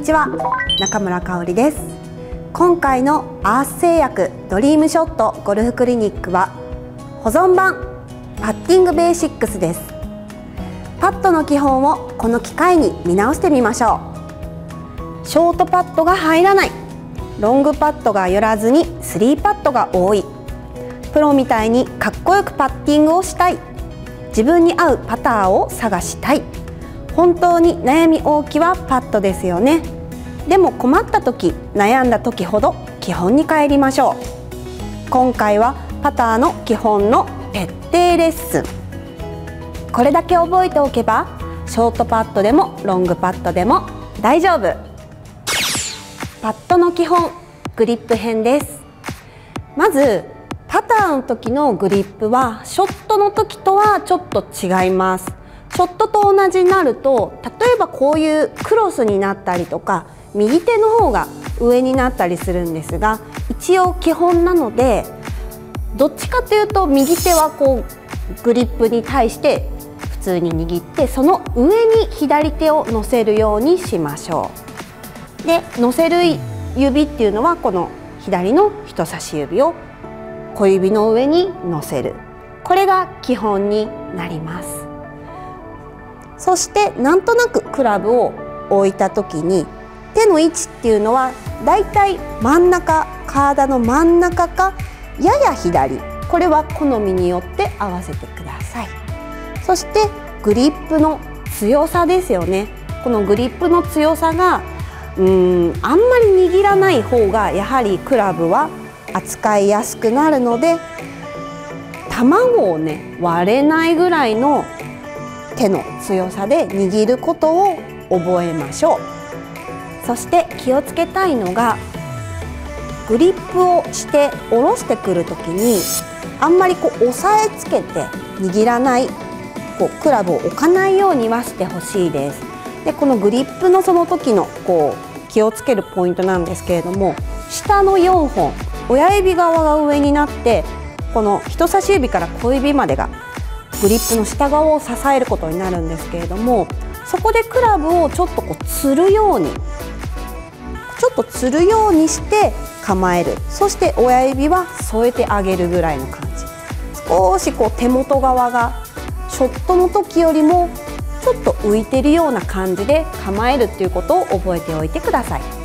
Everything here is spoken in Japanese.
ちは。中村香織です。今回のアース製薬ドリームショットゴルフクリニックは保存版パッティングベーシックスです。パッドの基本をこの機会に見直してみましょう。ショートパッドが入らない。ロングパッドが寄らずにスリーパッドが多い。プロみたいにかっこよくパッティングをしたい。自分に合うパターを探したい。本当に悩み大きはパッドですよね。でも困った時悩んだ時ほど基本に帰りましょう。今回はパターの基本の徹底レッスン。これだけ覚えておけばショートパッドでもロングパッドでも大丈夫。パッドの基本グリップ編です。まずパターの時のグリップはショットの時とはちょっと違います。ショットと同じになると例えばこういうクロスになったりとか右手の方が上になったりするんですが一応基本なのでどっちかというと右手はこうグリップに対して普通に握ってその上に左手を乗せるようにしましょう。で乗せる指っていうのはこの左の人差し指を小指の上に乗せるこれが基本になりますそしてなんとなくクラブを置いた時に手の位置っていうのはだいたい真ん中体の真ん中かやや左。これは好みによって合わせてください。そしてグリップの強さですよね。このグリップの強さがうーんあんまり握らない方がやはりクラブは扱いやすくなるので卵をね割れないぐらいの手の強さで握ることを覚えましょう。そして気をつけたいのがグリップをして下ろしてくる時にあんまりこう押さえつけて握らないこうクラブを置かないようにはしてほしいです。でこのグリップのその時のこう気をつけるポイントなんですけれども下の4本親指側が上になってこの人差し指から小指までがグリップの下側を支えることになるんですけれどもそこでクラブをちょっとこうつるようにちょっとつるようにして構えるそして親指は添えてあげるぐらいの感じ少しこう手元側がショットの時よりもちょっと浮いてるような感じで構えるっていうことを覚えておいてください。